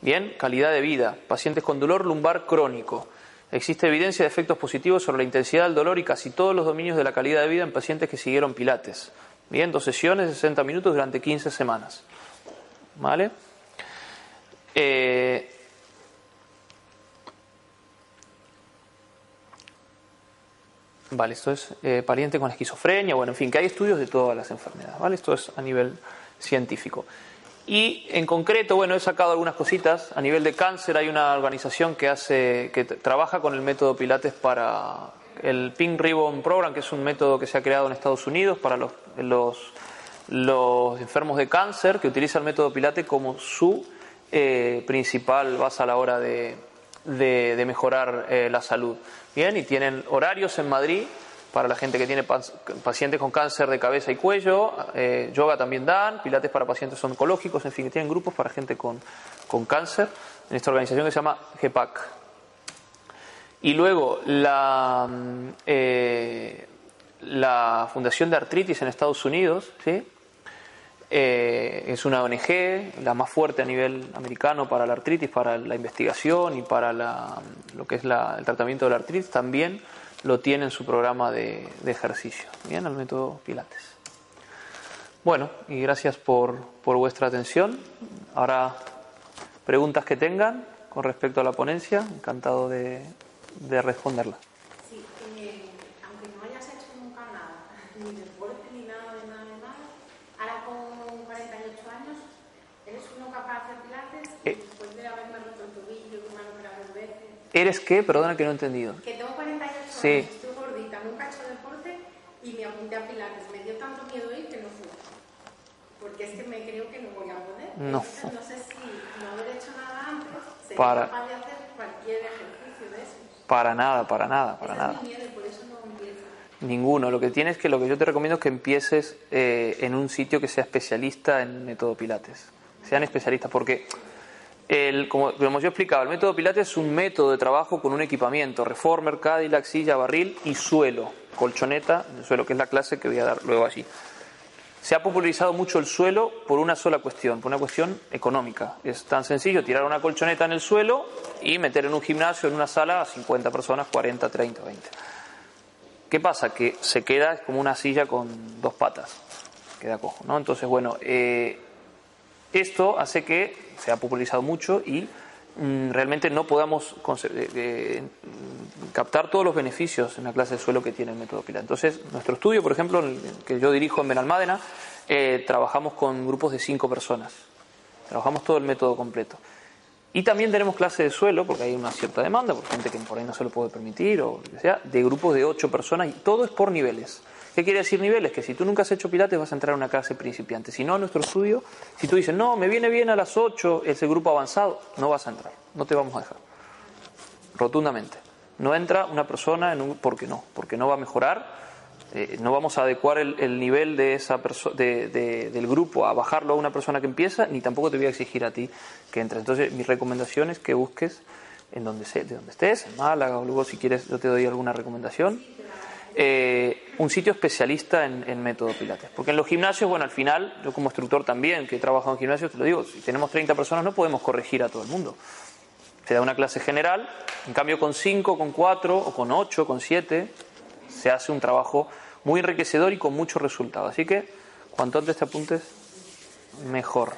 Bien, calidad de vida. Pacientes con dolor lumbar crónico. Existe evidencia de efectos positivos sobre la intensidad del dolor y casi todos los dominios de la calidad de vida en pacientes que siguieron Pilates. Bien, dos sesiones de 60 minutos durante 15 semanas. ¿Vale? Eh, vale, esto es eh, pariente con esquizofrenia, bueno, en fin, que hay estudios de todas las enfermedades, ¿vale? Esto es a nivel científico. Y en concreto, bueno, he sacado algunas cositas. A nivel de cáncer hay una organización que hace, que trabaja con el método Pilates para el Pink Ribbon Program, que es un método que se ha creado en Estados Unidos para los, enfermos de cáncer, que utiliza el método Pilates como su eh, principal base a la hora de, mejorar eh, la salud. Bien, y tienen horarios en Madrid para la gente que tiene pacientes con cáncer de cabeza y cuello, eh, yoga también dan, pilates para pacientes oncológicos, en fin, tienen grupos para gente con, con cáncer en esta organización que se llama GEPAC. Y luego la, eh, la Fundación de Artritis en Estados Unidos, ¿sí? Eh, es una ONG, la más fuerte a nivel americano para la artritis, para la investigación y para la, lo que es la, el tratamiento de la artritis, también lo tiene en su programa de, de ejercicio, bien, el método Pilates. Bueno, y gracias por, por vuestra atención. Ahora, preguntas que tengan con respecto a la ponencia, encantado de, de responderla. Sí, eh, aunque no hayas hecho nunca nada, ni deporte, ni nada, de nada, de nada, ahora con 48 años, ¿eres uno capaz de hacer pilates? Eh. Después de haberme roto el tobillo, que me han operado dos veces. ¿Eres qué? Perdona que no he entendido. Que tengo 48 Sí. años, estoy gordita, nunca he hecho deporte y me apunté a pilates. Me dio tanto miedo ir que no fui. Porque es que me creo que no voy a poder. No. Entonces, no sé si no haber hecho nada antes sería Para- capaz de hacer cualquier. Para nada, para nada, para nada. Ninguno. Lo que tienes que lo que yo te recomiendo es que empieces eh, en un sitio que sea especialista en método Pilates. Sean especialistas porque el, como, como yo explicaba, el método Pilates es un método de trabajo con un equipamiento, reformer, Cadillac, silla, barril y suelo, colchoneta, el suelo, que es la clase que voy a dar luego allí. Se ha popularizado mucho el suelo por una sola cuestión, por una cuestión económica. Es tan sencillo tirar una colchoneta en el suelo y meter en un gimnasio, en una sala, a 50 personas, 40, 30, 20. ¿Qué pasa? Que se queda como una silla con dos patas, queda cojo, ¿no? Entonces, bueno, eh, esto hace que se ha popularizado mucho y realmente no podamos mm, captar todos los beneficios en la clase de suelo que tiene el método Pilates. Entonces, nuestro estudio, por ejemplo, que yo dirijo en Benalmádena, eh, trabajamos con grupos de cinco personas. Trabajamos todo el método completo. Y también tenemos clase de suelo, porque hay una cierta demanda, por gente que por ahí no se lo puede permitir, o lo que sea, de grupos de ocho personas, y todo es por niveles. ¿Qué quiere decir niveles? Que si tú nunca has hecho pilates vas a entrar a una clase principiante. Si no, en nuestro estudio, si tú dices, no, me viene bien a las 8 ese grupo avanzado, no vas a entrar, no te vamos a dejar. Rotundamente. No entra una persona en un... ¿Por qué no? Porque no va a mejorar, eh, no vamos a adecuar el, el nivel de esa de- del grupo a bajarlo a una persona que empieza, ni tampoco te voy a exigir a ti que entres. Entonces, mi recomendación es que busques en donde, se, de donde estés, en Málaga, o luego si quieres yo te doy alguna recomendación. Eh, un sitio especialista en, método Pilates. Porque en los gimnasios, bueno, al final, yo como instructor también, que he trabajado en gimnasios, te lo digo, si tenemos 30 personas no podemos corregir a todo el mundo. se da una clase general, en cambio con 5, con 4 o con 8, con 7, se hace un trabajo muy enriquecedor y con mucho resultado. Así que cuanto antes te apuntes, mejor.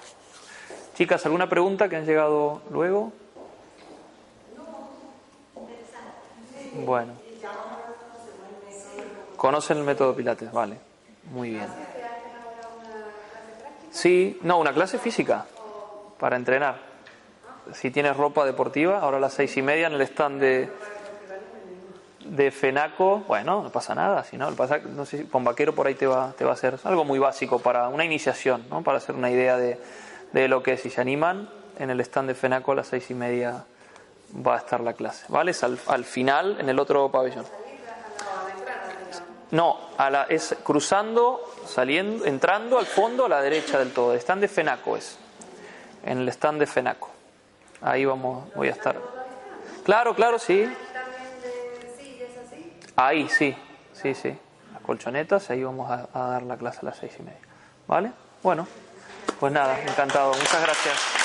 Chicas, ¿alguna pregunta que han llegado luego? Bueno. Conocen el método Pilates, vale. Muy bien. Sí, no, una clase física para entrenar. Si tienes ropa deportiva, ahora a las seis y media en el stand de, de FENACO, bueno, no pasa nada, si no, pasa, no sé, con vaquero por ahí te va, te va a hacer algo muy básico para una iniciación, ¿no? para hacer una idea de, de lo que es. Si se animan, en el stand de FENACO a las seis y media va a estar la clase, ¿vale? Es al, al final en el otro pabellón. No, a la, es cruzando, saliendo, entrando al fondo a la derecha del todo. El stand de FENACO es. En el stand de FENACO. Ahí vamos, voy a estar. Claro, claro, sí. Ahí, sí, sí, sí. Las colchonetas, ahí vamos a, a dar la clase a las seis y media. ¿Vale? Bueno, pues nada, encantado. Muchas gracias.